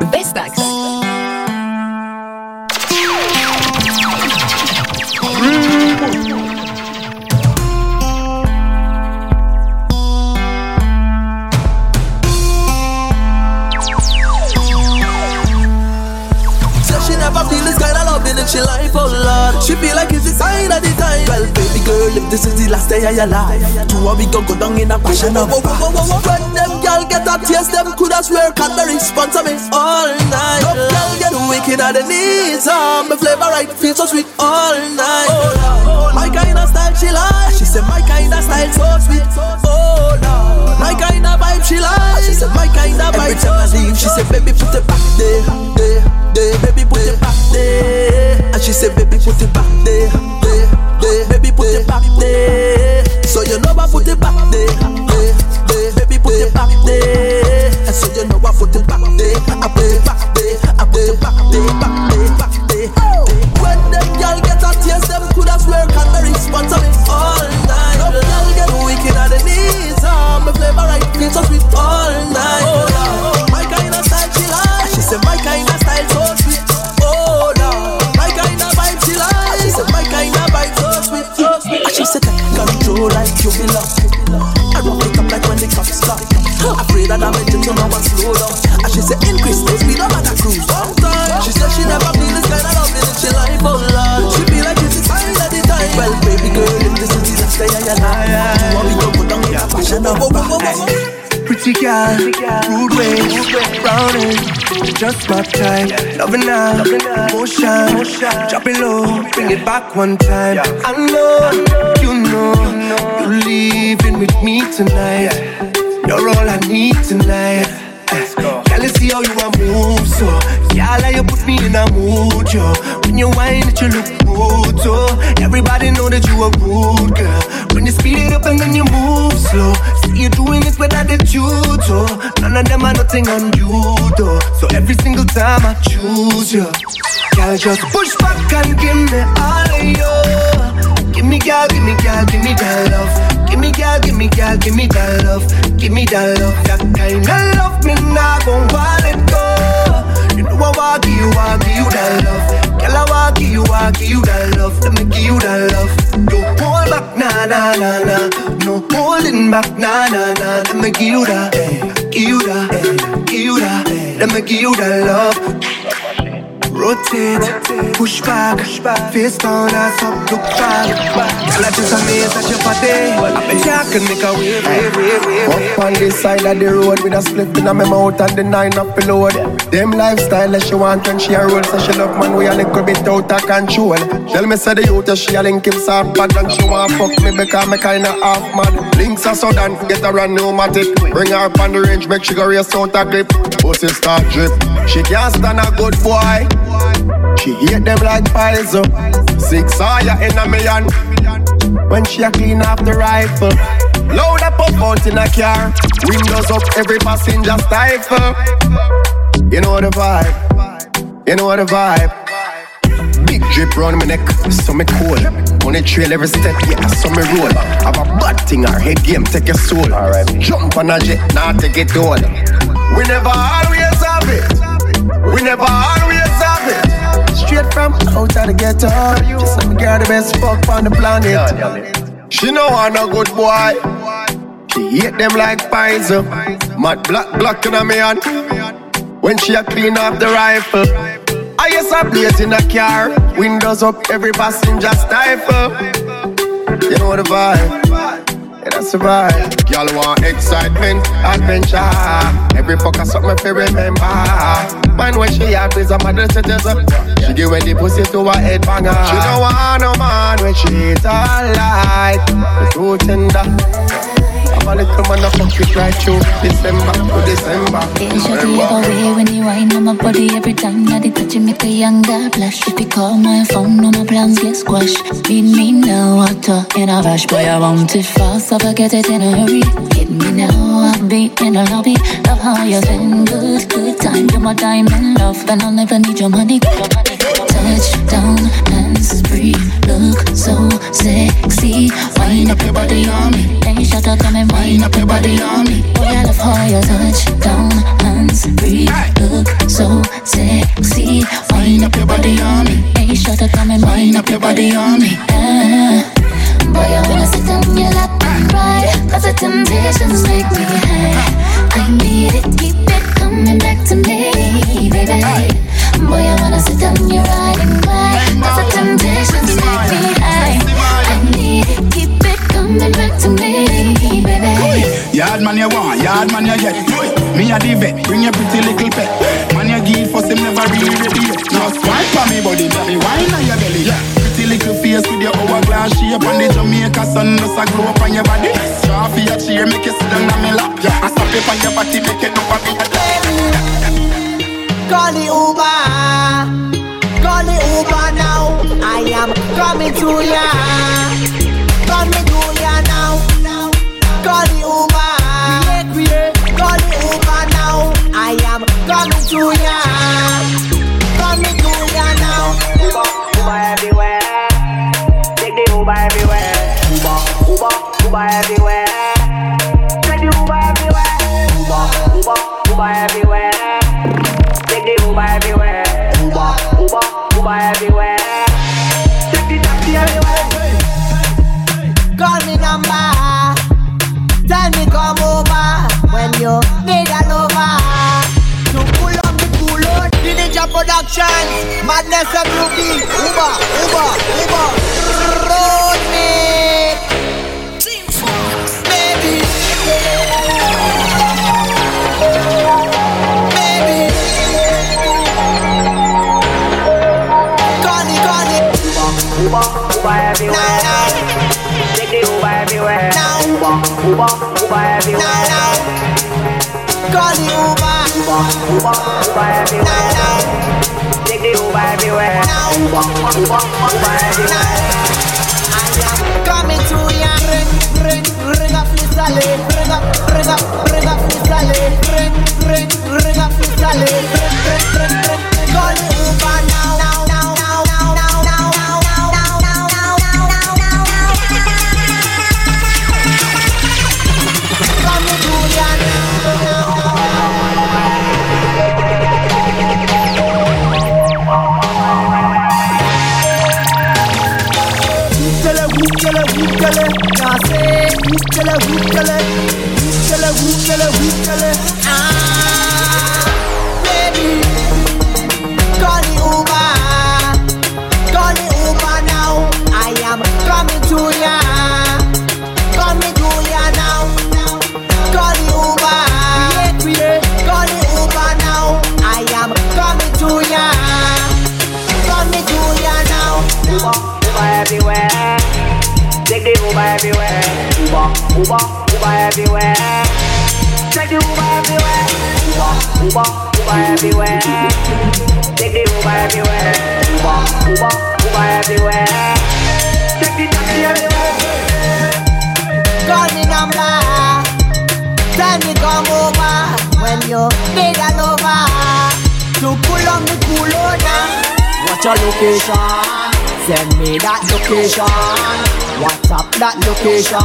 Vestax. she in she life, oh Lord. She feel like it's the sign of the time. Well, baby girl, if this is the last day of your life, two of we go go down in a passion of When them girl get a taste, them coulda swear can the response of me all night. Up girl get wicked at the knees, um, my flavor right feel so sweet all night. Oh. My kind of style she like, she said my kind of style so sweet. Oh Lord, my kind of vibe she like, she said my kind of vibe so sweet. She said baby put it back there, there, there, baby put it back there. And she said, baby, put it back there, there, there. Baby, put it back there. So you know I put it back there, there, there. Baby, put it back there. And so you know I put it back there. I put it back there. I put it back there, back there, back there. When them girl get a taste, them coulda swear can the response of it all night. Them girl get wicked at the knees, um, my flavor right so sweet all night. Oh, my she take control like you belong. I rock it up like when the cops stop. Afraid that I'm engine so now I slow down. And she said increase the speed I'm at a cruise. One time, she said she never feel this kind of love in she life, oh Lord. She feel like it's the sign of the time. Well, baby girl, if this is the last day of your life, you want me to go down a passion of Pretty girl, rude ways, browning, just my type. Loving now, motion, drop it low, bring it back one time. I know, you know, you're leaving with me tonight. You're all I need tonight. Girl, you see how you a move, so. Girl, you put me in a mood, yo. When you whine it, you look good, so. Everybody know that you a rude girl. When you speed it up and then you move slow. See you doing it with attitude, so. None of them are nothing on you, though. So every single time I choose you Girl, just push back and give me all of you Give me, girl, give me, girl, give me that love. Give me, girl, give me, girl, give me that love. Give me that love, that kind of love Me not gon' want it go. You know I want give you, want give you that love. Girl, I want give you, want give you that love. Let me give you that love. Don't hold back, nah, nah, nah, nah. No holding back, nah, nah, nah. Let me give you that, eh. give you that, eh. give you that eh. Let me give you that love Rotate, push back, face down, ass up, look back. Girl, I just amazed at your body. I bet you I can make a wave, wave, wave, wave. Up on this side of the road with a split in my mouth and the nine up below. Them lifestyle that she want when she a roll, so she love man we a little bit out of control. Tell me say the youth she a link him soft bad and she want fuck me because me kinda half mad. Links are sudden, get her a pneumatic. Bring her up on the range, make she go race out a grip. Pussy start drip. She can't stand a good boy. She hate them like piles up. Six fire in a million. When she a clean off the rifle. Load up up out in a car. Windows up, every passenger stifle. You know the vibe. You know the vibe. Big drip round my neck, so me cool. On the trail every step, yeah, so me roll. Have a bad thing, our head game, take your soul. Alright. Jump on a jet, now take it all. We never always have it. We never always. Straight from out of the ghetto. Just some girl the best fuck on the planet. She know I'm a good boy. She hate them like pies up. Mad black black in a me hand. When she a clean off the rifle. I yes a blaze in a car. Windows up, every passenger stifle. You know the vibe. That's the vibe. Y'all want excitement, adventure. Every fucker something to remember. Man, when she have is a mother citizen. She give away the pussy to her head banger. She don't want no man when she eat all light. It's too tender. A little man, I fuck it right through December to December. Yeah, shawty away when you whine on my body every time that touch it, make a young guy blush. If you call my phone, all my plans get squashed. Need me now, I talk in a rush, boy. I want it fast, so forget it in a hurry. Hit me now, I'll be in a lobby. Love how you been, good, good time. You're my diamond love, and I'll never need your money. Touchdown, dance, breathe, look so sexy. Wind up your body on me. ain't shut up, come and wind up your body on me. Oh, Boy, I love oh, how you touch down, hands, breathe, look so sexy. Wind up your body on me. ain't shut up, come and wind up your body on me. Ah. Boy, I wanna sit on your lap and cry Cause the temptations make me high I need it, keep it coming back to me, baby riding bike. Cause the temptations make me high. I need it, keep it coming back to me, baby. Yard man you want, yard man you get. Me a the vet, bring your pretty little pet. Man you give for him never really ready yet. Just wine me body, me wine on your belly. Yeah. Little face with your hourglass shape and the Jamaica sun just a glow up on your body. Draw your make you sit down on me lap. Yeah. And stop it on your body, make it know what me Call the Uber. Coming to ya. Coming to ya now. Call the Uber. Call the Uber now. I am coming to ya. Coming to ya now. Uber, Uber everywhere. Take the Uber everywhere. Uber, Uber, Uber everywhere. Productions. Madness and Ruby. Uber, Uber, Uber. Road me. Baby. Baby. It, call. Uber, Uber everywhere. Now, Take the Uber everywhere. now, Uber, Uber, Uber everywhere. the Uber. Uber, coming to ya. Ring, ring, ring up. Ring ring up, ring. Ring, ring, up. Ring, ring, ring, wukkele, wukkele, wukkele, wukkele, wukkele, ah. Uber, Uber, everywhere. Take the Uber everywhere. Uber, Uber, Uber everywhere. Take the Uber everywhere. Uber, Uber, Uber everywhere. Take the taxi everywhere. Call me number. Tell me come over when you need a lover. To pull on me cool. What's your location? Send me that location. WhatsApp that location.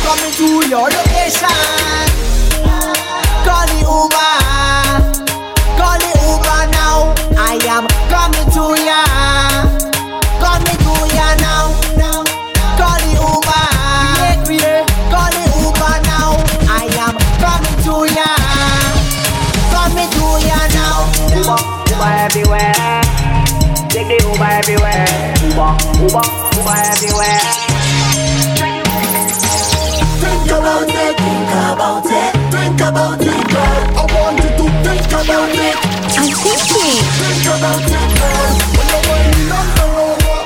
Coming to your location. Call the Uber. Call the Uber now. I am coming to ya. Uber, Uber, Uber everywhere. Think about it, think about it, think about it, girl. I want you to think about it, I'm thinking. think about it, girl. When you're whining on the rover,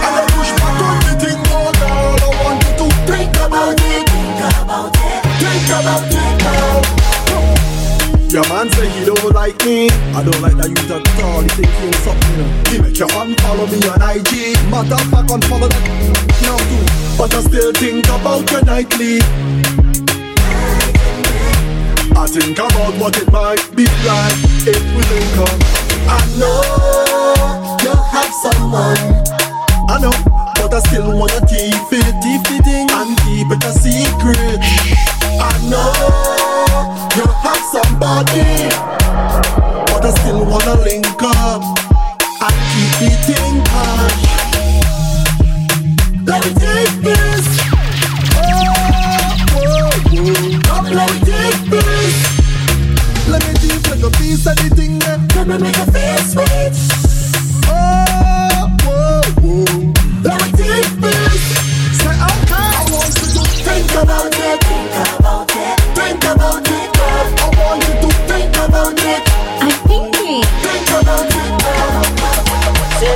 and I push back on the thing, oh girl. I want you to think about it, think about it, think about it, girl. Your man say he don't like me. I don't like that you talk all. He think you something. He make you unfollow me on IG. Matter of fact, unfollow that now too. But I still think about your nightly. I think about what it might be like if we link up. I know you have someone. I know, but I still wanna keep it, keep it in and keep it a secret. I know you have somebody, but I still wanna link up I keep it in touch. Let me take this. Oh, let me take this. Let me deep like a piece of the thing. Let me make a face sweet. Oh.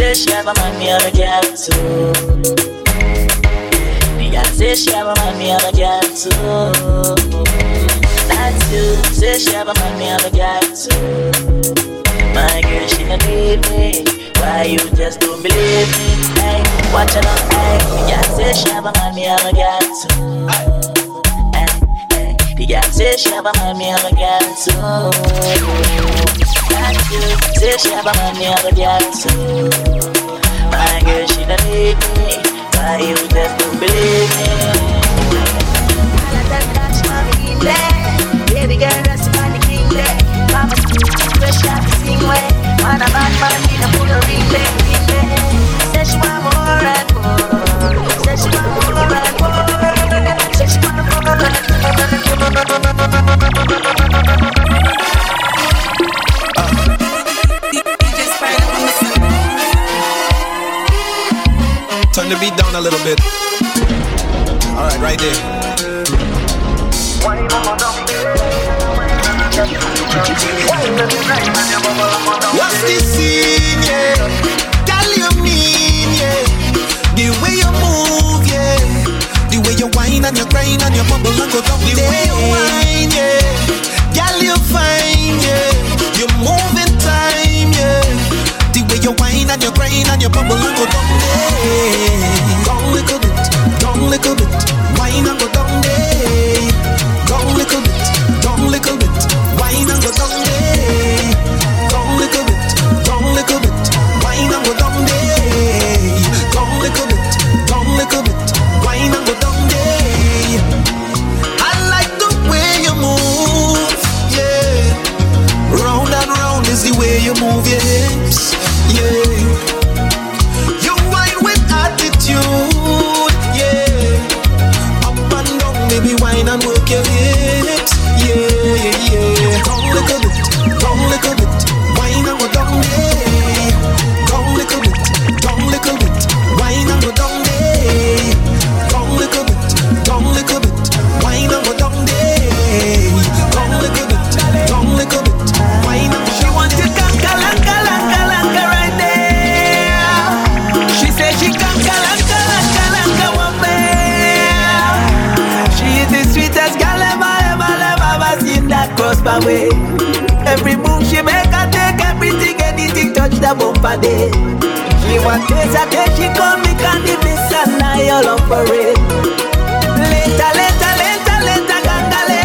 Said she have a man, me have a girl too. The girl say she have a man, me have a girl too. That's you. Say she have a man, me have a girl too. My girl, she don't need me. Why you just don't believe me? Hey, watch out, hey. The girl say she have a man, me have a girl too. The girl say she have a man, me have a girl too. You. Say she have a man, me have a girl too. My girl, she don't need me. Why you just don't believe me? Baby girl, that's the king there. Mama, fresh out the sing way. Man, a bad man, need a pull a ring there. Say she want more and more. Say she want more. Turn the way you a little bit. All right, right there. What's the scene, yeah? Girl, you mean yeah. Give me a move, yeah. The way you whine and you grind and you bubble and go down. The way you whine, yeah. Girl, you fine, yeah. You move in time, yeah. The way you whine and you grind and you bubble and go down there. Go little bit, down little bit, whine and go down there. Move miss, and I all up for it. Later, later, later, later, gangale.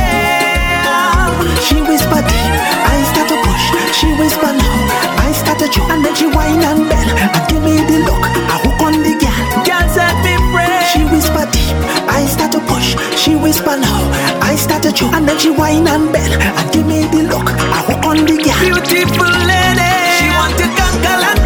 She whisper deep, I start to push. She whisper now, I start to choke. And then she whine and bend and give me the look. I hook on the gal. Girl set me free. She whisper deep, I start to push. She whisper now, I start to choke. And then she whine and bend and give me the look. I hook on the gal. Beautiful lady. Want to conquer,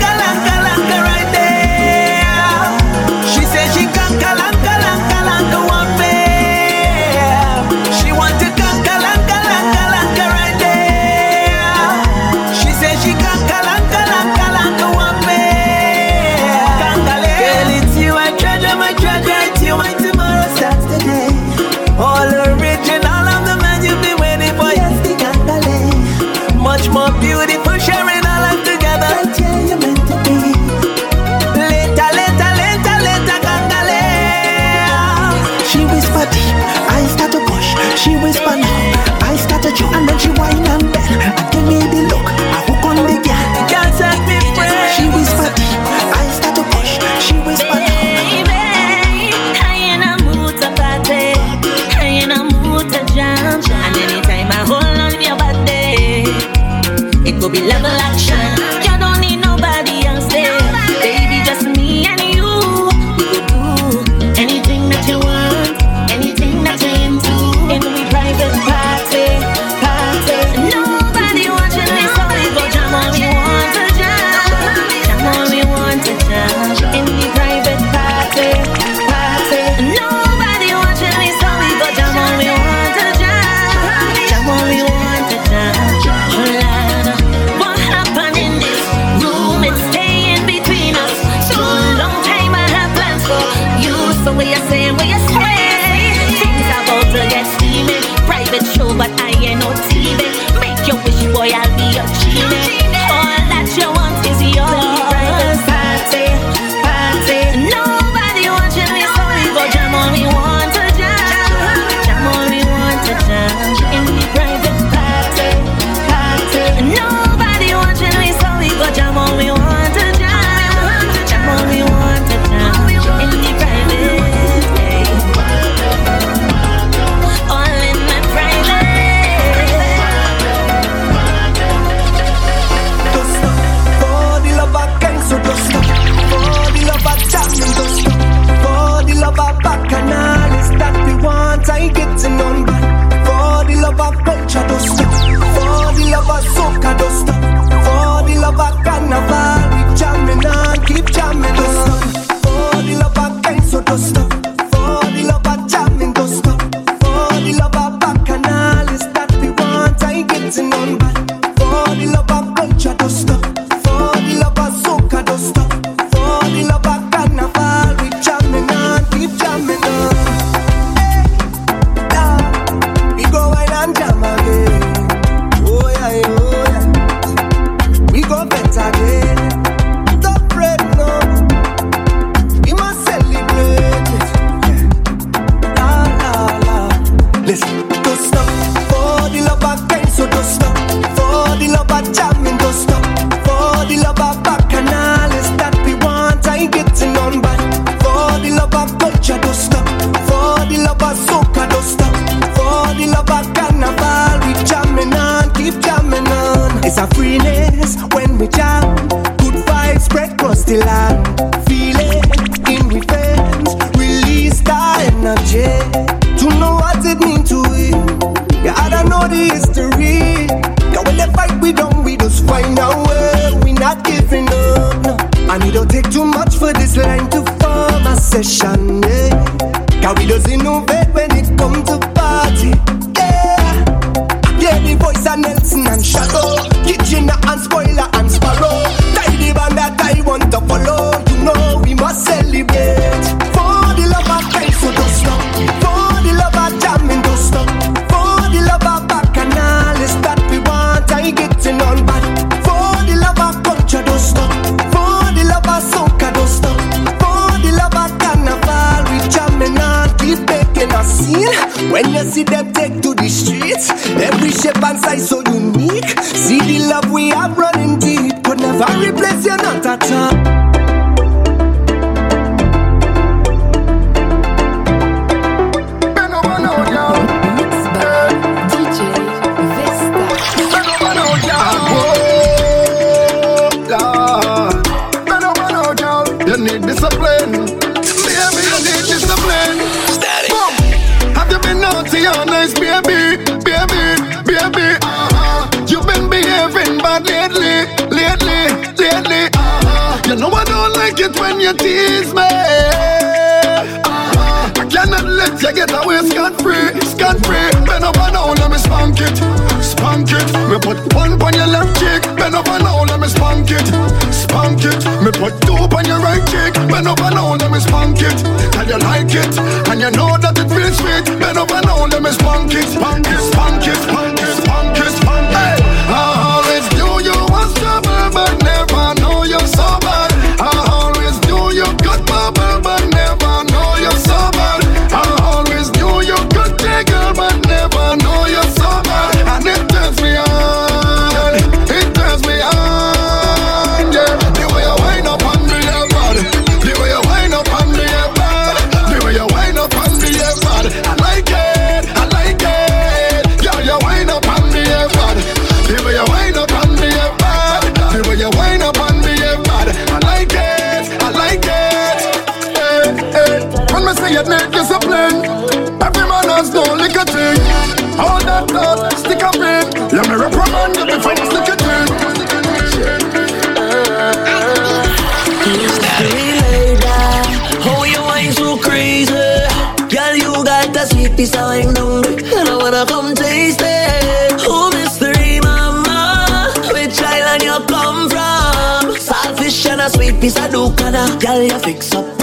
sweet piece of ducana Girl, you fix up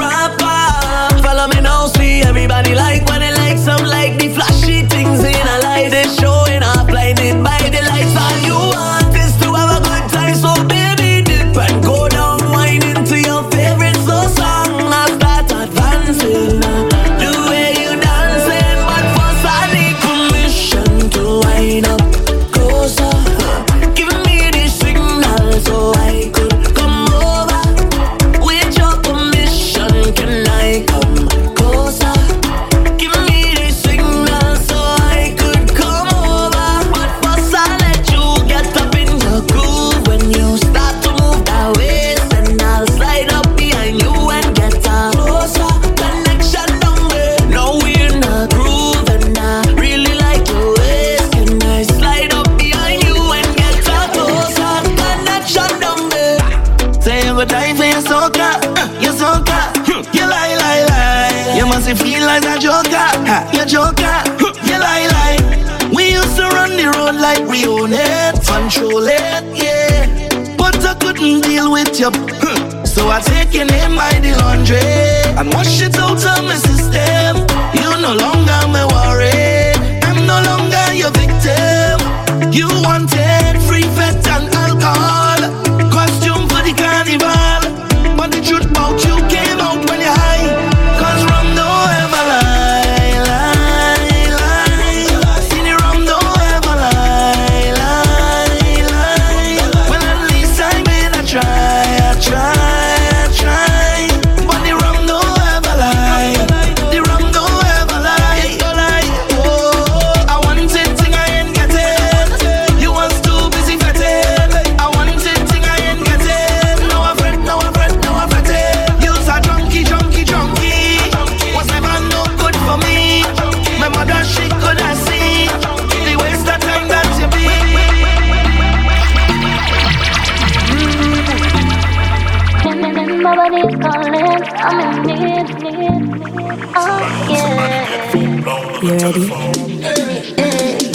you ready?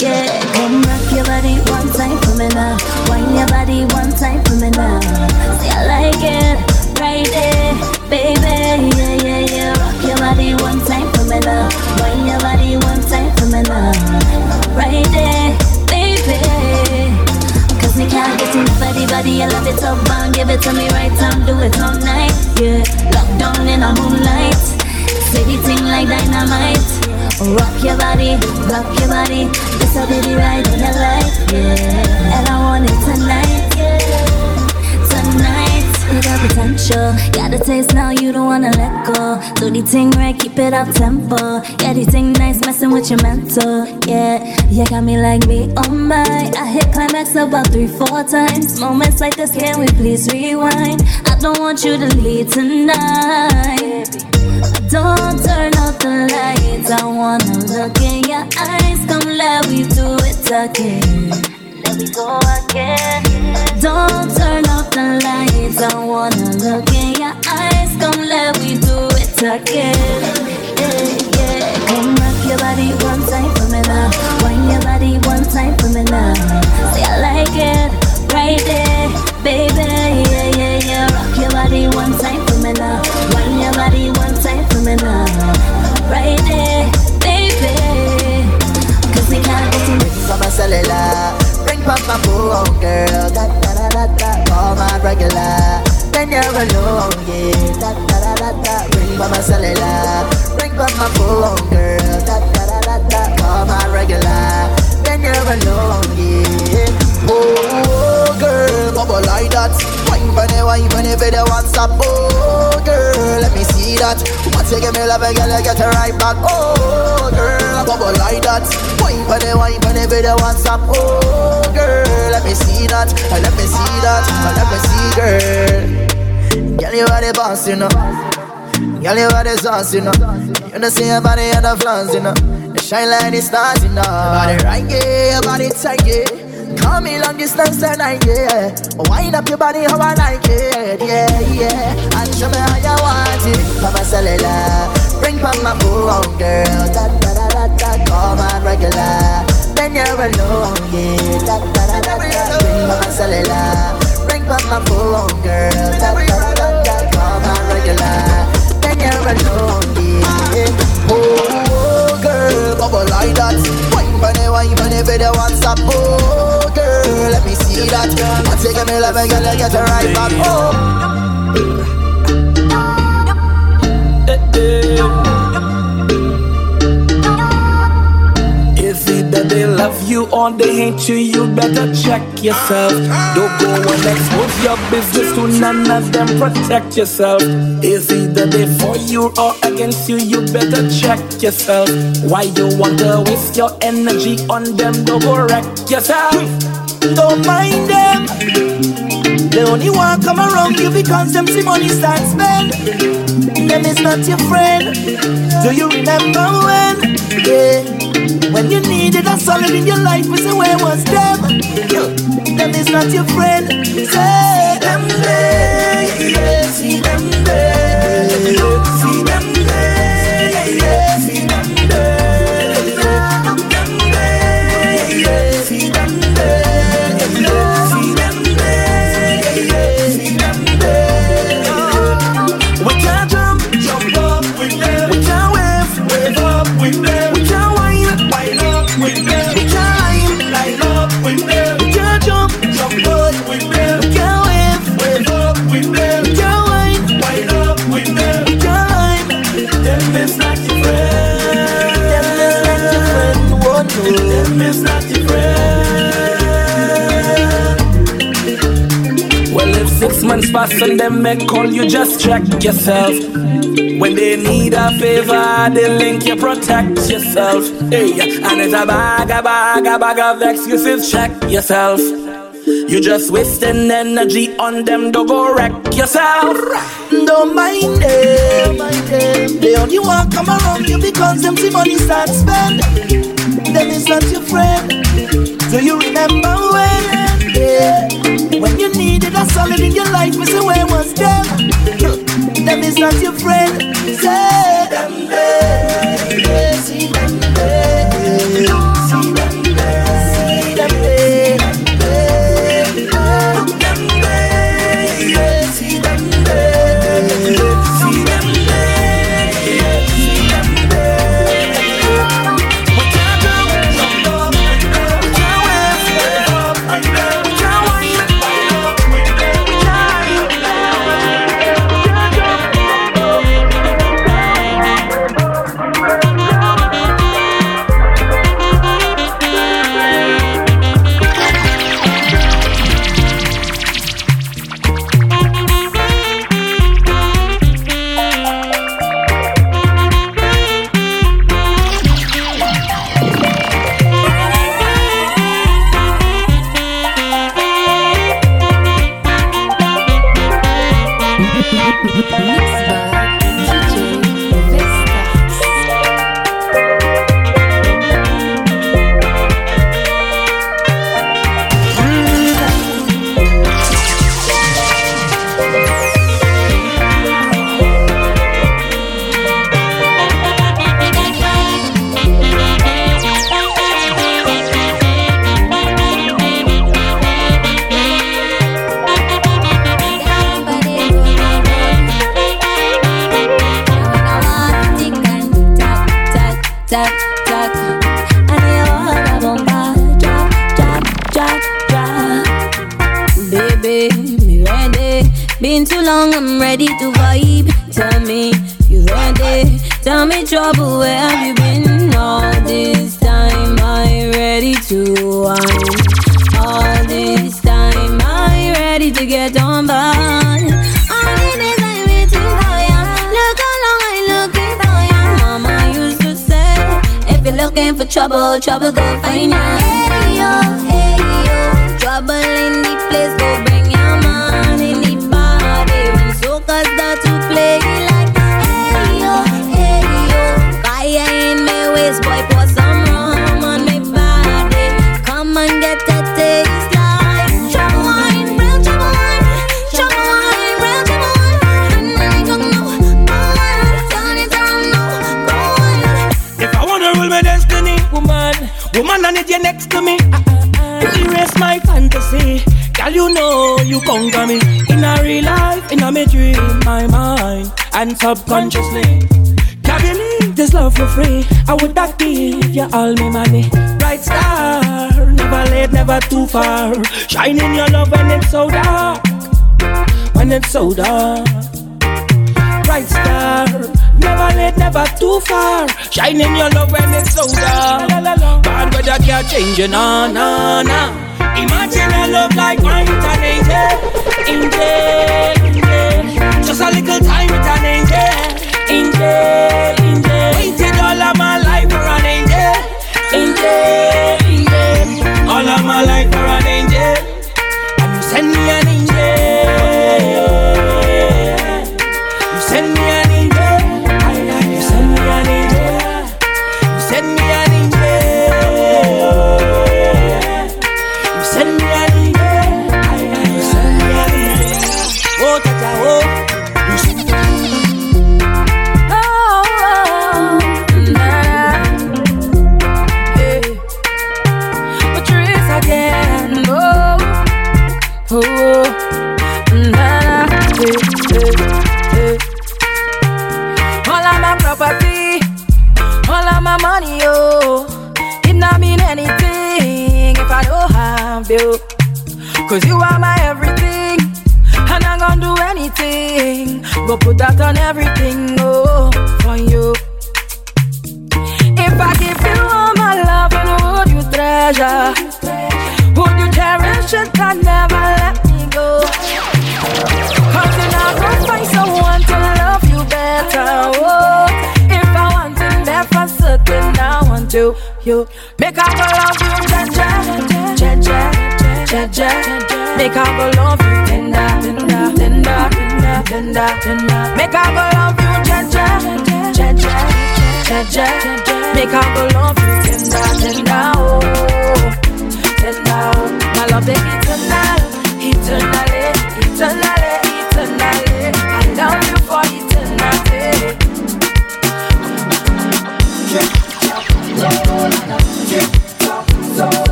Yeah, come rock your body one time for me now. Wind your body one time for me now. See, I like it right there, baby. Yeah, yeah, yeah. Rock your body one time for me now. Wind your body one time for me now. Right there, baby. Cause me can't get enough of the body. I love it up and give it to me right time. Do it all night. Yeah, locked down in a moonlight. Say the thing like dynamite. Rock your body, rock your body. This will be right in your life, yeah. And I want it tonight, yeah. Tonight, it got potential. Got a taste now, you don't wanna let go. Do the thing right, keep it up tempo. Yeah, the thing nice, messing with your mental. Yeah, you got me like me, oh my. I hit climax about three, four times. Moments like this, can we please rewind? I don't want you to leave tonight. Don't turn off the lights. I wanna look in your eyes. Come, let me do it again. Let me go again. Don't turn off the lights. I wanna look in your eyes. Come, let me do it again. Yeah, yeah. Come rock your body one time for me now. Wind your body one time for me now. Say I like it right there, baby. Yeah, yeah, yeah. Rock your body one time for me now. Wind your body one Right there, baby. Cause we can't get enough. from my cellular. Bring back my phone, oh girl. Da da da da. Call my regular. Then you're alone, yeah. Da da da da. Bring back my cellular. Bring back my phone, oh girl. Da da da da da. Call my regular. Then you're alone, yeah. Oh, oh, oh girl, bubble like that. Wine bunny, wine bunny, video WhatsApp. Oh, girl, let me see that. Once you give me love, girl, I get it right back. Oh, girl, bubble like that. Wine bunny, wine bunny, video WhatsApp. Oh, girl, let me see that. Let me see that. Let me see, girl. Girl, you are the boss, you know. Girl, you are the sauce, you know. You know, see your body and the flaws, you know. Shine like the stars, you know. Your body right, yeah, your body tight, yeah. Call me long distance tonight, yeah. Wind up your body how I like it, yeah, yeah. And show me how you want it. Mama cellular, bring back my phone, girl. Da da da da da, call my regular. Then you're alone, yeah. Da da da da da, bring my cellular. Bring back my phone, girl. Da da da da da, call my regular. Then you're alone, yeah. Oh, oh, oh girl, bubble like that. Wine bunny, wine bunny, video WhatsApp. Oh, girl, let me see that. I take a me love and girl, get it right back. Oh. You or they hate you? You better check yourself. Don't go and expose your business to none of them. Protect yourself. Is it that they for you or against you? You better check yourself. Why you want to waste your energy on them? Don't go wreck yourself. Don't mind them. They only want come around you because them see money start spend. Them is not your friend. Do you remember when? Yeah. When you needed a solid in your life, we say where was them? Them is not your friend. Say them there, six pass and them may call you, just check yourself. When they need a favor, they link you, protect yourself. Hey, and it's a bag, a bag, a bag of excuses, check yourself. You just wasting energy on them, don't go wreck yourself. Don't mind them. They only want come around you because them see money start spend. Them is not your friend. Do you remember when? Yeah. When you needed a solid in your life, we say where was them? Them is not your friend. Say louder. Bright star, never late, never too far. Shining your love when it's louder. Bad weather can't change you, na na nah.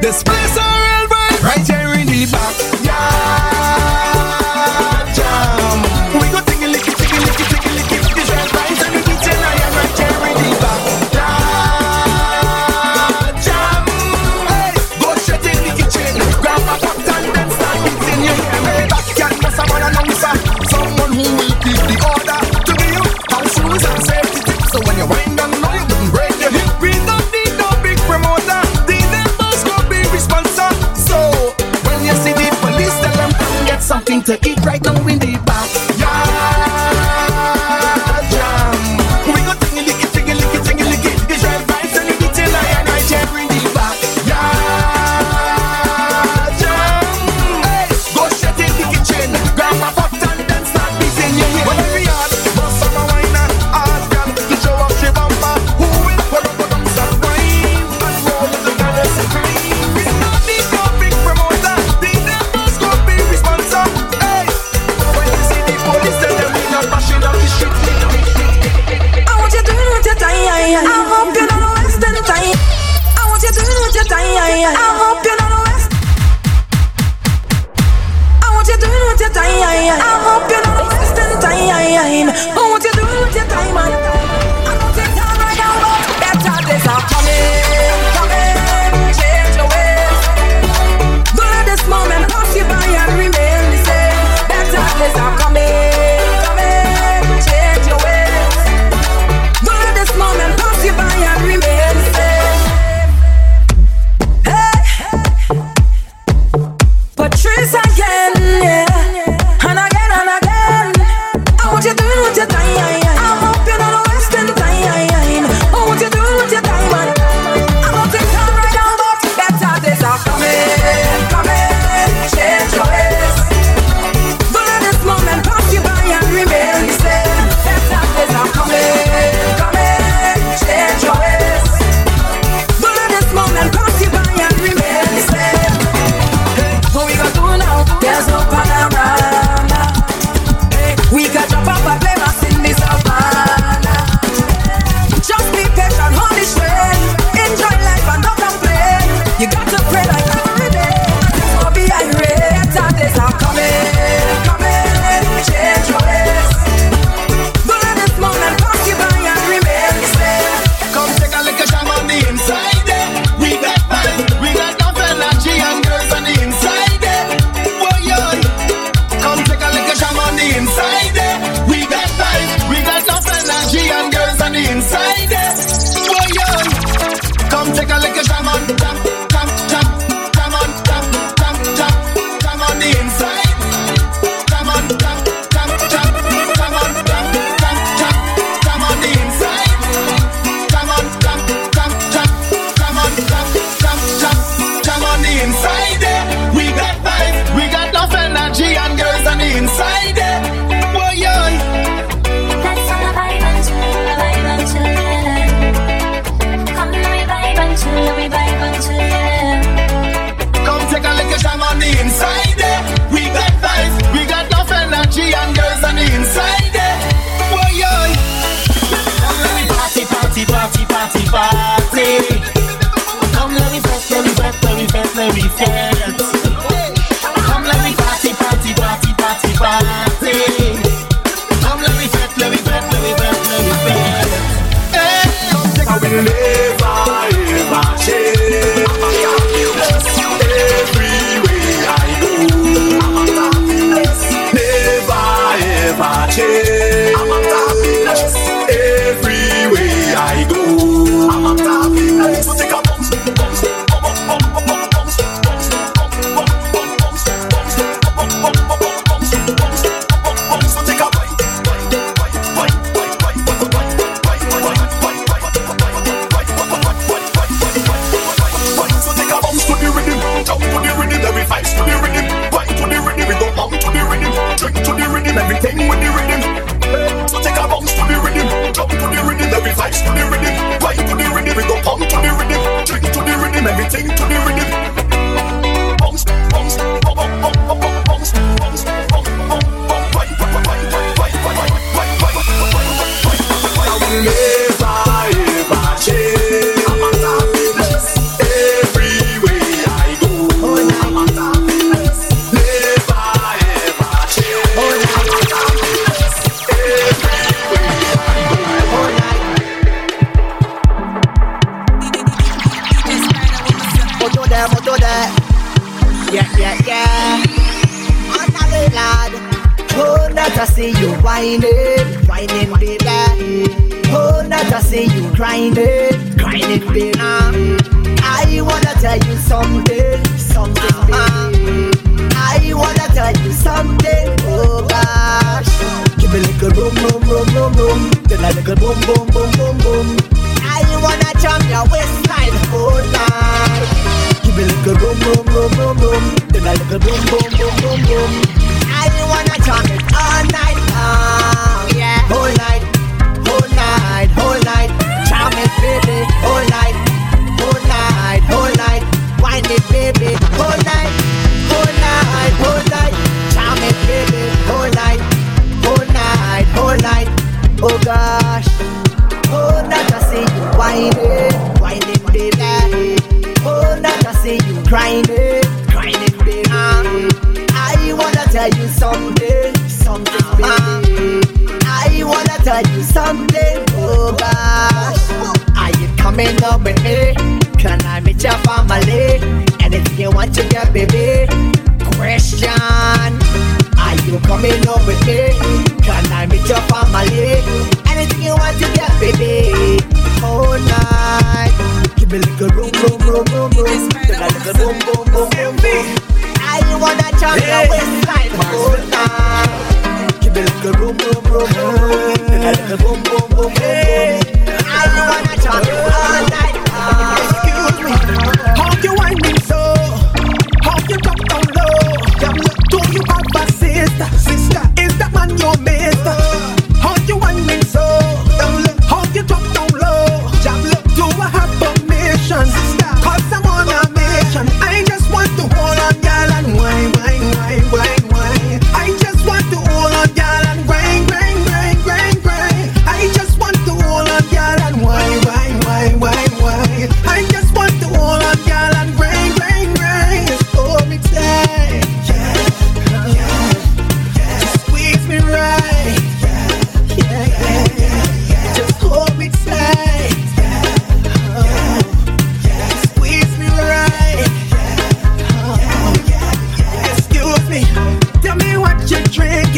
This place a real vibe right here in the back.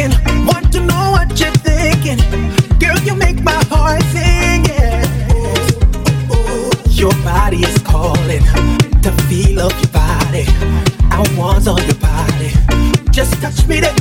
thinking. Want to know what you're thinking. Girl, you make my heart sing. Yeah. Your body is calling. The feel of your body. I want on your body. Just touch me there.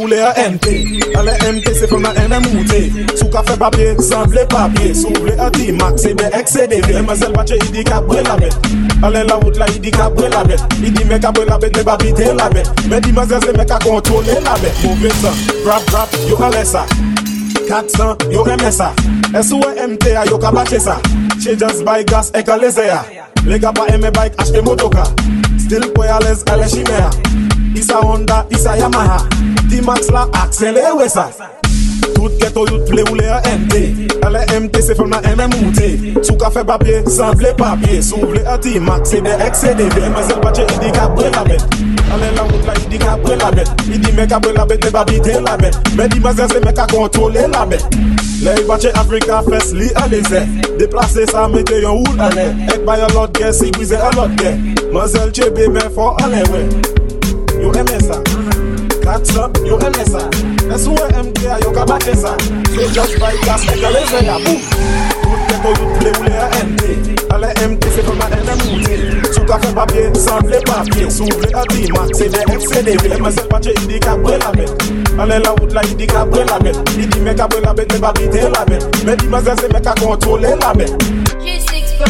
Ou le a Ale MT se fèm nan a di mak, se be ek se deve Le mazel bache idi ka bre la bet la wout la la bet Idi me ka bre la bet, me ba la bet Me di mazel se me ka kontrole la bet sa, yo sa 400, yo eme sa Esou MT a yo ka bache sa Che just buy gas ya Lega pa eme bike achete motoka. Still shime ya Isa Honda, isa Yamaha Di max la aksele we sa. Tout keto yot ple ou le a MT Ale MT se fèm nan MMOT Sou ka fè papye, san vle papye. Sou vle a ti max se de ek se de ve Mè zel patye yi di ka bre la bet Ale la mout la yi di ka bre la bet Yi di me ka bre la bet, ne ba bite la bet Me di mè zel se me ka kontrole la bet Le yi bache Afrika fes li alize Deplase sa mete yon woul ane Ek bay alot ge, si gwize alot gen Mè zel chebe me fò ane we. Yo eme sa. Katsa, yo eme sa Esou e MK a yo ka bache sa So just buy gas e ka leze ya Boom. Tout ghetto youth vle ou le a MT Ale MT se fèm nan ene moute Sou ka fè papye, san vle papye Sou vle a D-Max, se de Mazel bache idi ka la bet Ale la wout la idi ka la bet Idi me la bet, me ba bite la bet Me di mazel se me ka kontrole la bet G6 Yo,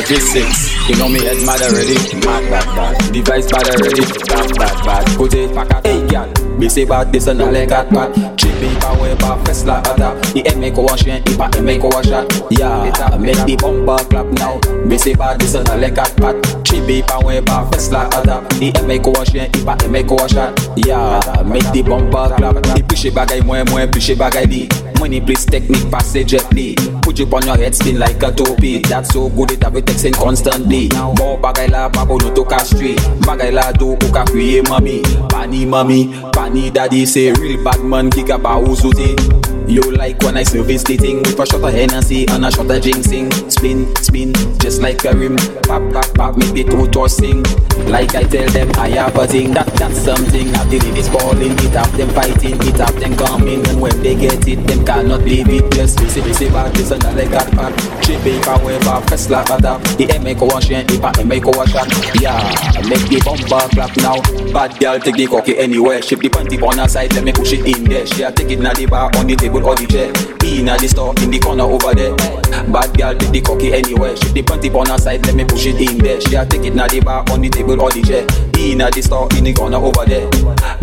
G6, you know me head mad already. Mad, bad, bad. Device bad already. Bad, bad, bad. Put it back at hey, girl. Me say bad, this and all like that, bad. Chippy power, bad, fest like that. The M make a wash, and the back make a wash shot. Yeah, make the bumper clap now. Me say bad, this and all like that, bad. Chippy power, bad, fest like that. The M make a wash, and the back make a wash shot. Yeah, make the bumper clap. The push it bagay, moins, moins, push it bagay, di. Money, please, technique, pass it gently. Eh, Put you on your head, spin like a topi. That's so good, it have it texting constantly. More bagay la, babo no to street. Bagay la do, ou ka kriye mami. Pani mami, pani daddy, say real bad man, kick up a uzuti. You like when I service the thing with a shot of Hennessy and a shot of ginseng. Spin, spin, just like a rim. Pop, pop, pop, make the two toss sing. Like I tell them, I have a thing. That, that's something. I believe it's balling. It have them fighting. It have them coming. And when they get it, them cannot leave it. Just receive, receive back. This and like that back. It, however, first like that. The make wash and if I make a wash yeah. Make the bumper clap now. Bad girl take the cocky anywhere. Ship the panty on her side. Let me push it in there. She take it na the bar on the table or the chair. In the store in the corner over there. Bad girl take the cocky anywhere. Ship the panty on her side. Let me push it in there. She a take it na the bar on the table or the chair. In the store in the corner over there.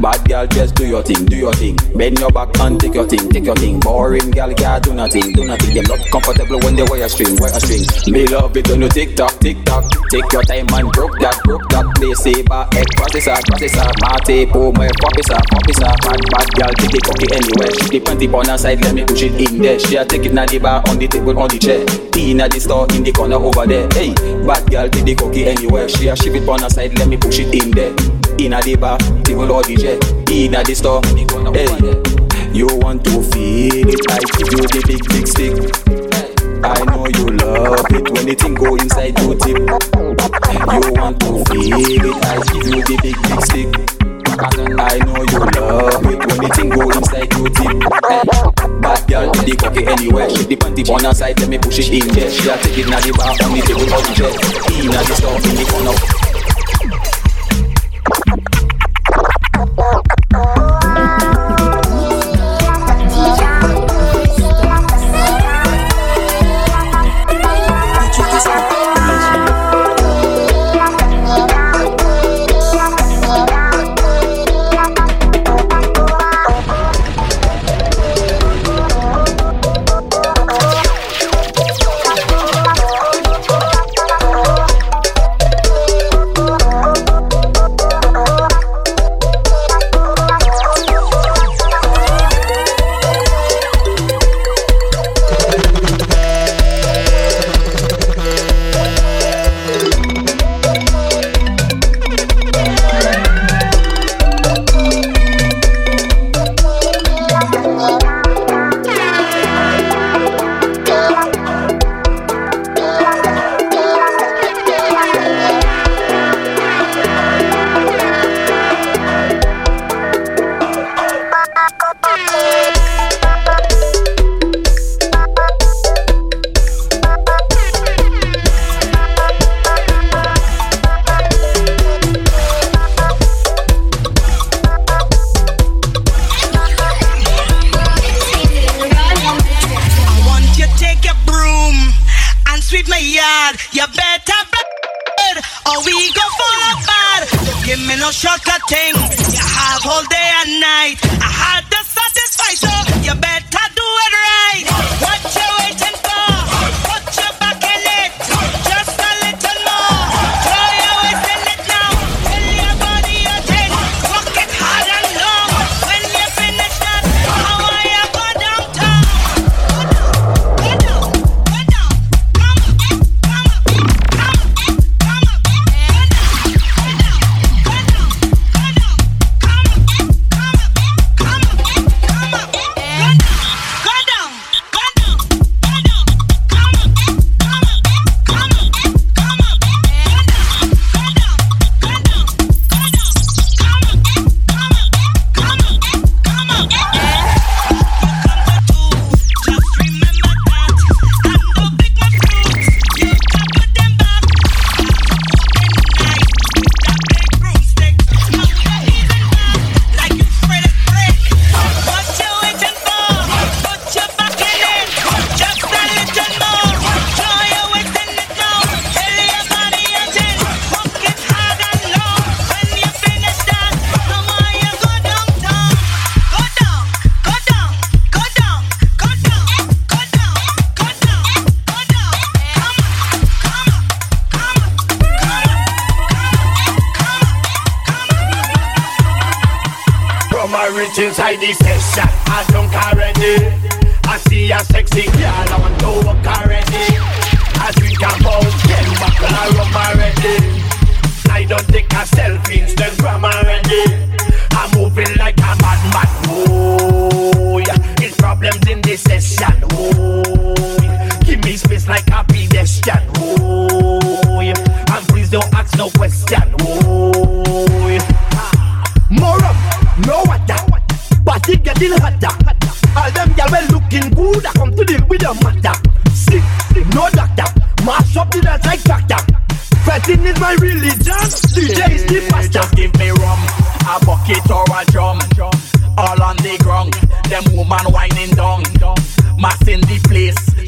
Bad girl just do your thing, do your thing. Bend your back and take your thing, take your thing. Boring girl can't do nothing, do nothing. Them not comfortable when they wear a string, wear a string. Me love it when you tick tock, tick tock. Take your time and broke that, broke that. Play saber, egg processor, processor. Mate, po, my officer, officer. Bad, bad girl take the cocky anywhere. She the panty on her side, let me push it in there. She a take it na the bar, on the table, on the chair. In the store, in the corner over there. Hey, bad girl take the cookie anywhere. She a ship it on her side, let me push it in there. In the bar, table or the chair. In the store, hey. You want to feel it? I give you the big, big stick. I know you love it when the thing go inside your tip. You want to feel it? I give you the big, big stick. I know you love it when the thing go inside your tip. Bad girl, the cocky anywhere. She the panty on her side, let me push it in there. She a take it na the bar on the table or the chair. In the store in the corner.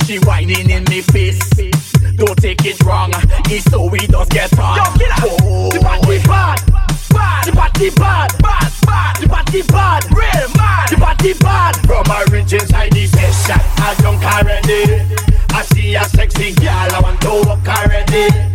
She whining in me face. Don't take it wrong. It's so we does get on. Yo, killer. Oh. The party bad, bad. The party bad, bad, bad. The party bad, real mad. The party bad. From orange inside the session, I don't care any. I see a sexy girl, I want to walk already.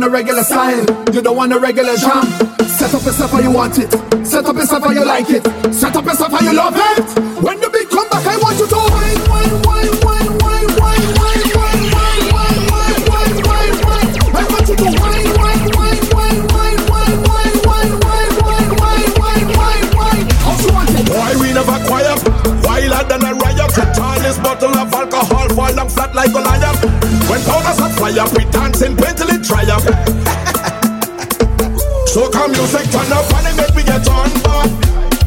want a regular style, you don't want a regular jam. Set up yourself how you want it, set up yourself how you like it, set up yourself how you love it. music turn up and it make me get on bad,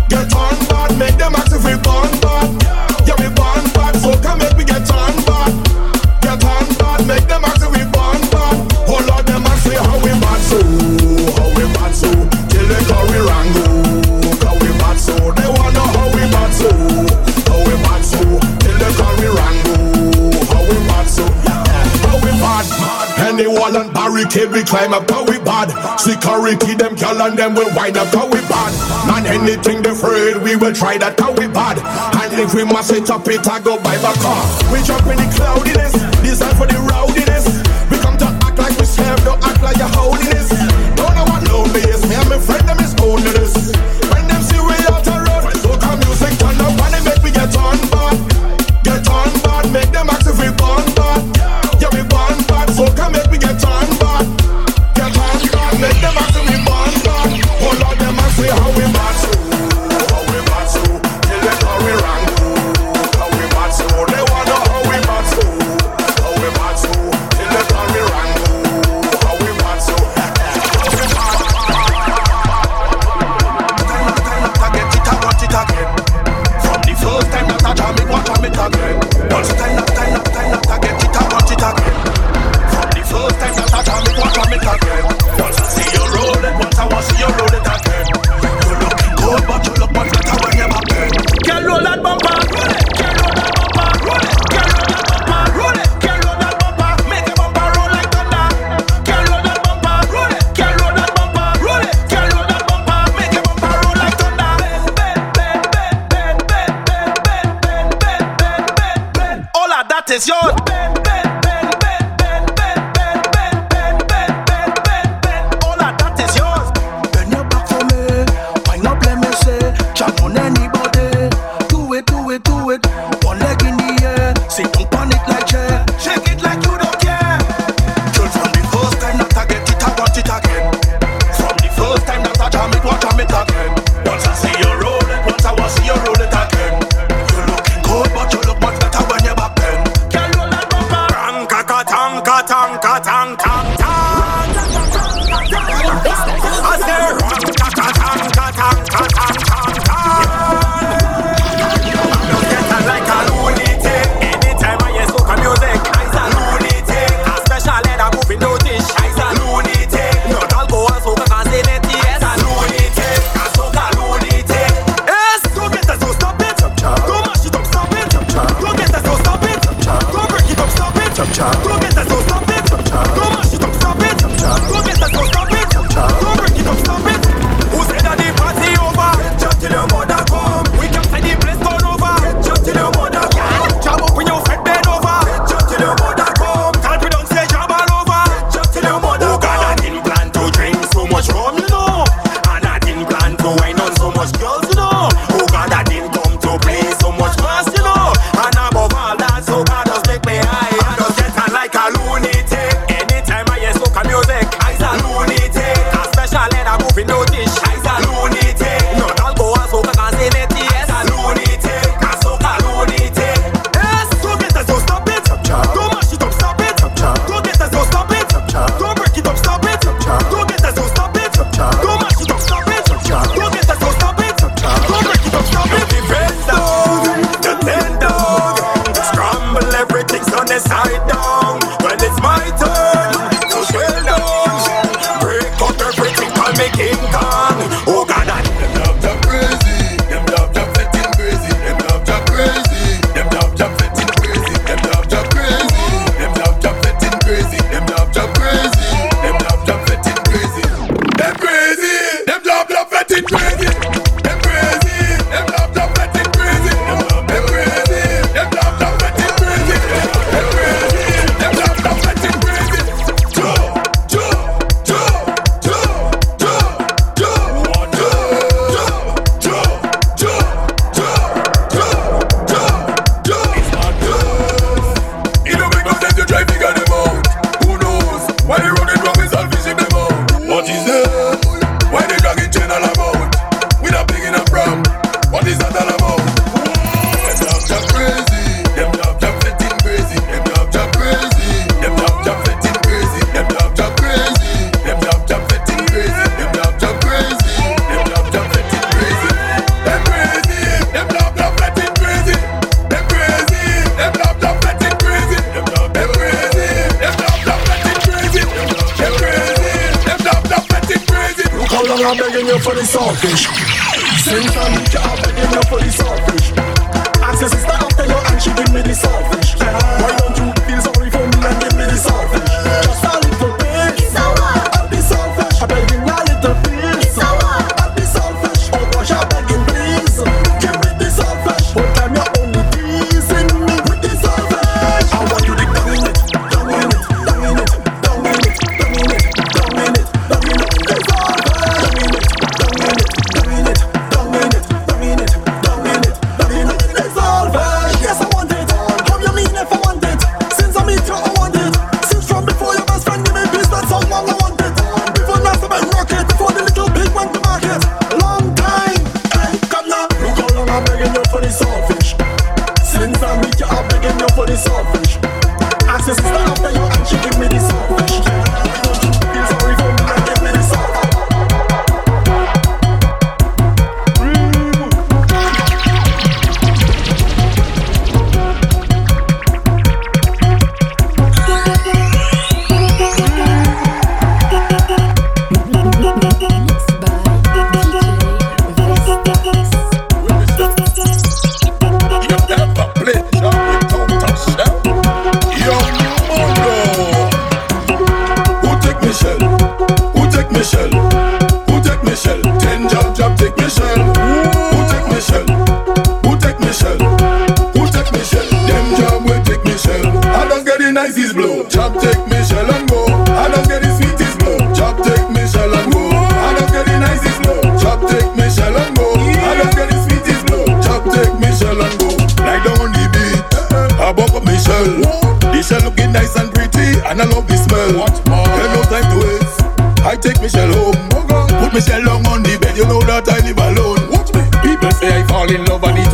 Get on bad, make them act if we born bad. Yeah, we born bad, so come make me get on bad, Get on bad, make them act if we born bad. Oh Lord, them ask say how we bad so, how we bad so. Till they call we rango, how we bad so. They wanna how we bad so, how we bad so. Till they call we rango, how we bad so. How we bad, any wall and barricade we climb up, how we bad. Security them and them will wind up how we bad. Man, anything they afraid, we will try that how we bad. And if we must set up it, I go by the car. We jump in the cloudiness, this for the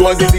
was easy to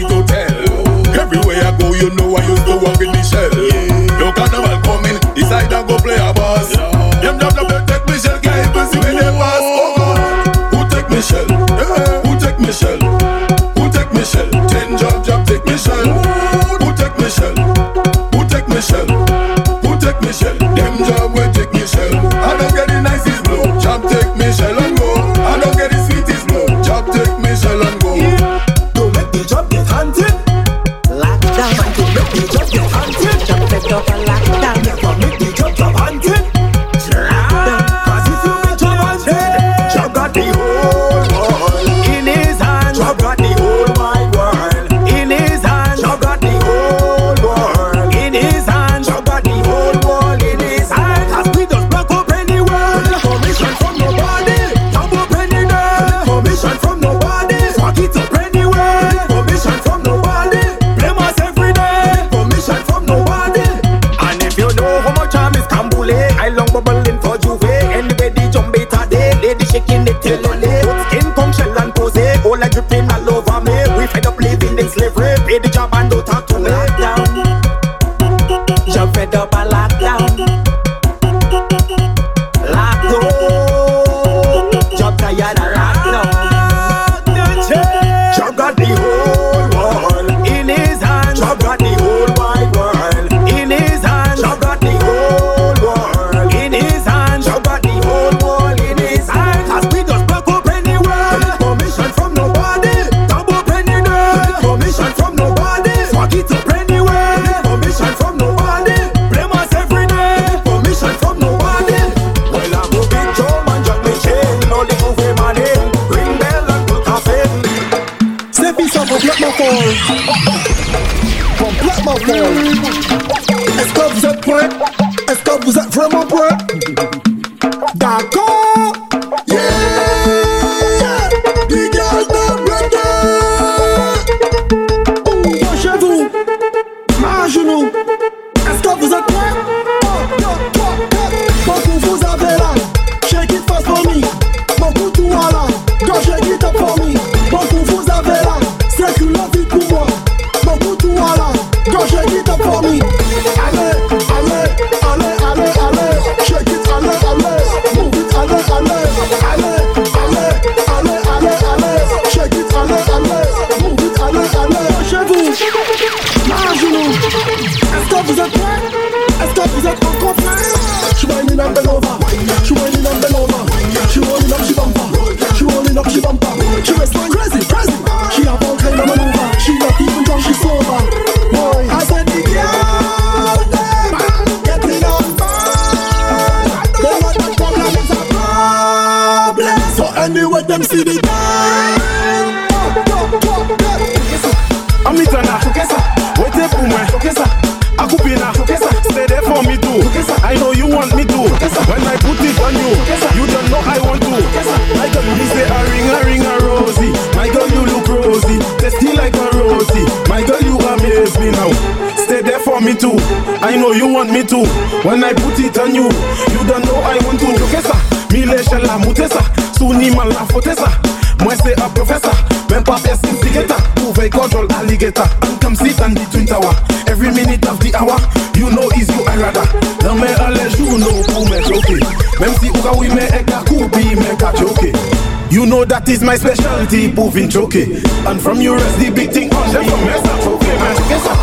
is my specialty, moving choke. And from you rest the big thing on me up, choke man Chokesa,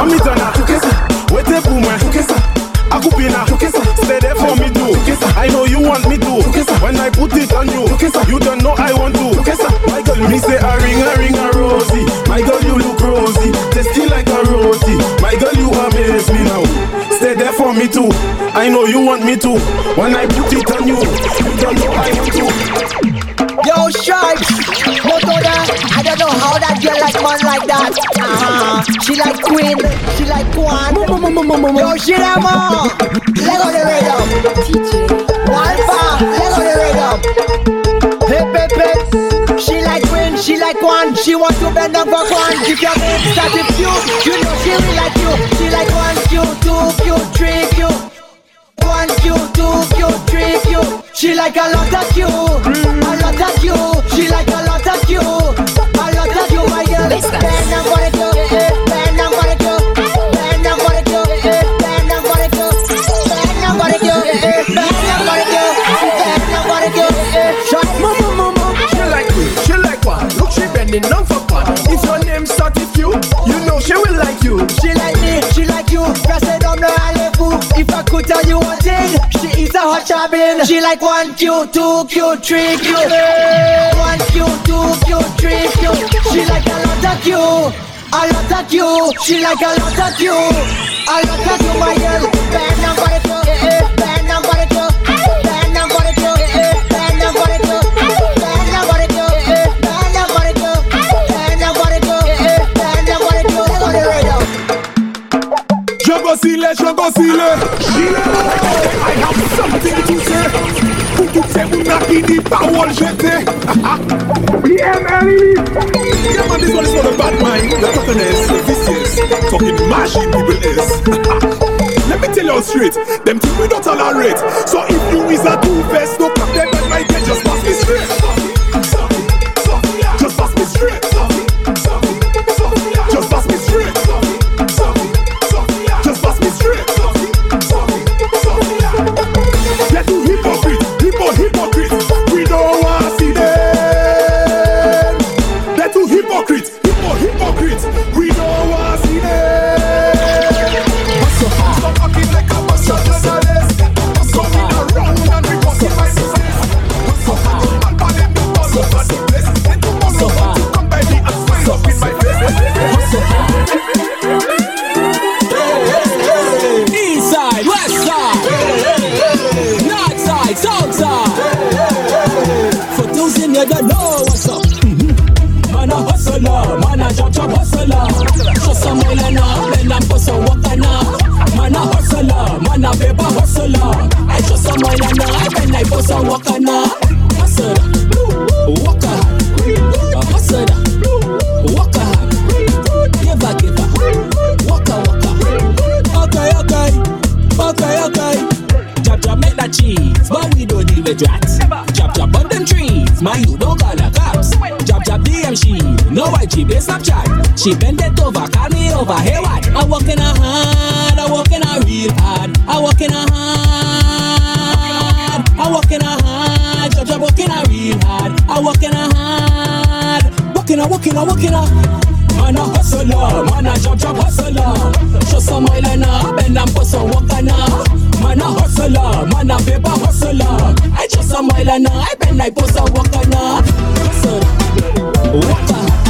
amitana Chokesa, wete pour moi Chokesa, akupina Chokesa, stay there for me too. I know you want me to When I put it on you You don't know I want to. My girl, me say a ring, a ring, a rosy. My girl, you look rosy. Tasty like a roti. My girl, you amaze me now. Stay there for me too. I know you want me to When I put it on you You don't know I want to Stripes, Motoda, I don't know how that girl like man like that. Uh-huh. She like Queen, she like Kwan. Yo, she like more. Let go the rhythm. Alpha, let go the rhythm. Hip, hip, hip. She like Queen, she like Kwan. She want to bend down for Kwan. If your name starts with Q, you know she will like you. She like one Q, two Q, three Q. One Q, two Q, three Q. She like a lot of Q, a lot of Q. She like a lot of Q, a lot of Q. My girl, bend down for the Q, eh, eh. bend down for the Q, bend down for the Q, eh, bend down for the Q, bend down for the Q, bend down for the Q, bend down for the Q. Shot mama mama, she like me, she like one. Look, she bending down for fun. If your name start with you, you know she will like you. She like me, she like you. Press it on the alley-boo. If I could tell you one thing, she like one Q, two Q, three Q. One Q, two Q, three Q. She like a lot of Q, a lot of Q. She like a lot of Q, a lot of Q. My girl, bend down for the Q, bend Jogosile, Jogosile. I have something to say. Pour toutes ces mounas qui disent paroles jetées. BMLE. Yeah, man, this one is for the bad mind, the cockiness, the vicious, talking magic people is. Let me tell you straight, them things we don't tolerate. So if you is a two-face, no cap them and my head, just pass me straight. Bend I bust a walk and a. Hustler, walk a a hustler, walk a give a give a, walk a walk a. Okay, okay, okay, okay. Jab jab make that cheese, but we don't deal with rats. Jab jab on them trees, my you don't call the cops. Jab jab DM she, no IG based Snapchat. She bend it over, call me over. Hey what? I walk in a hard, a walking a walking a. Man a hustler, man a job job hustler. Show some mile and a bend and bust a walk and a. Man a hustler, man a paper hustler. I just a mile and a I bend I bust a walk and a. Hustle, walk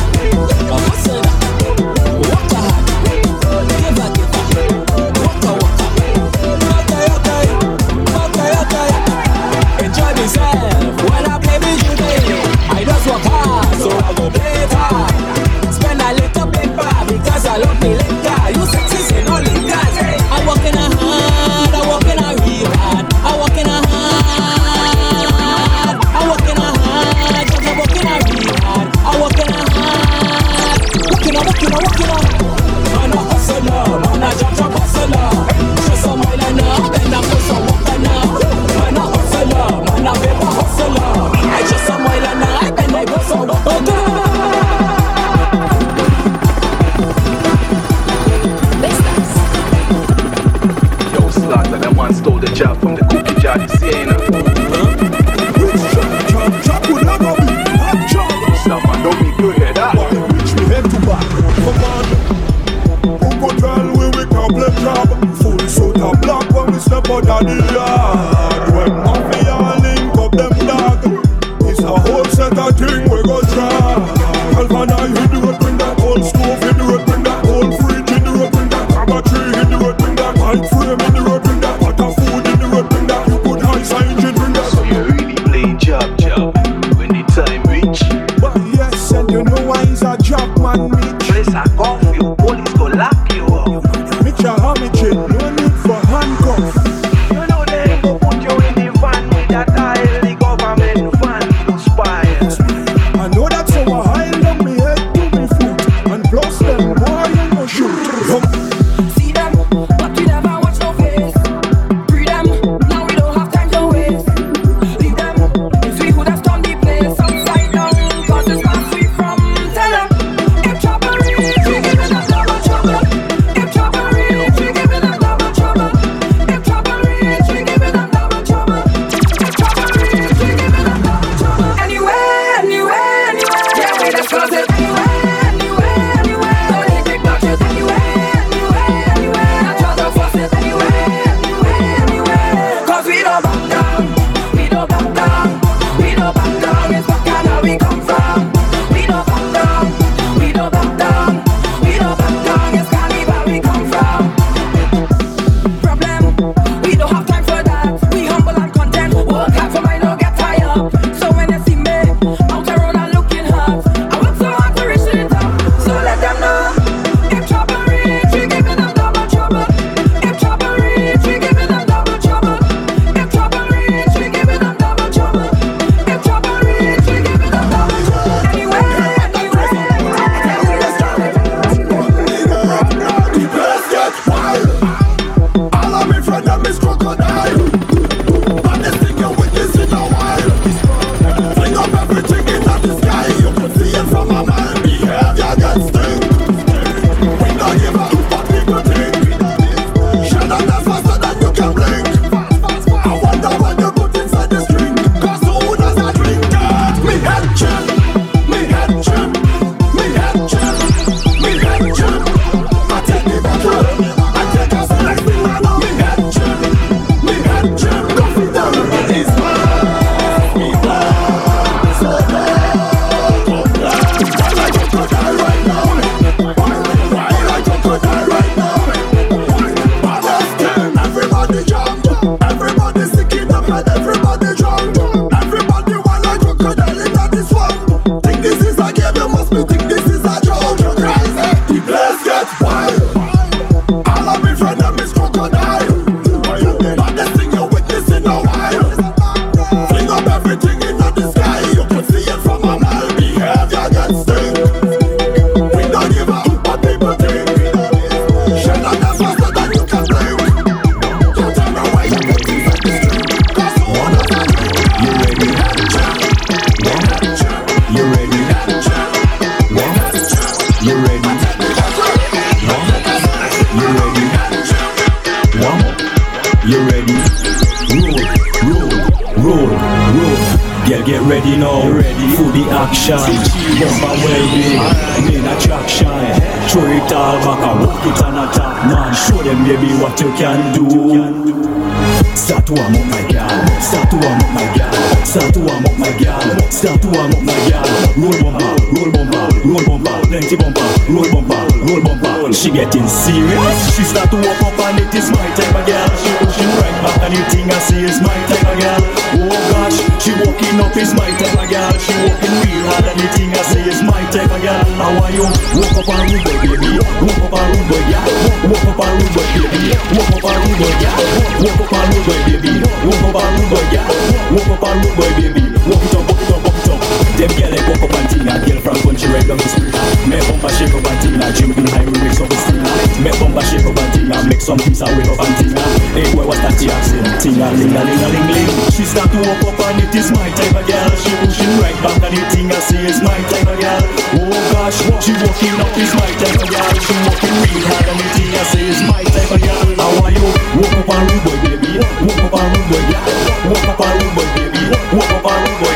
I my Walk up rude boy, baby. Walk up rude boy, yeah. Walk up rude boy, baby. Walk up rude boy.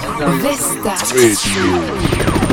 Vista. Radio.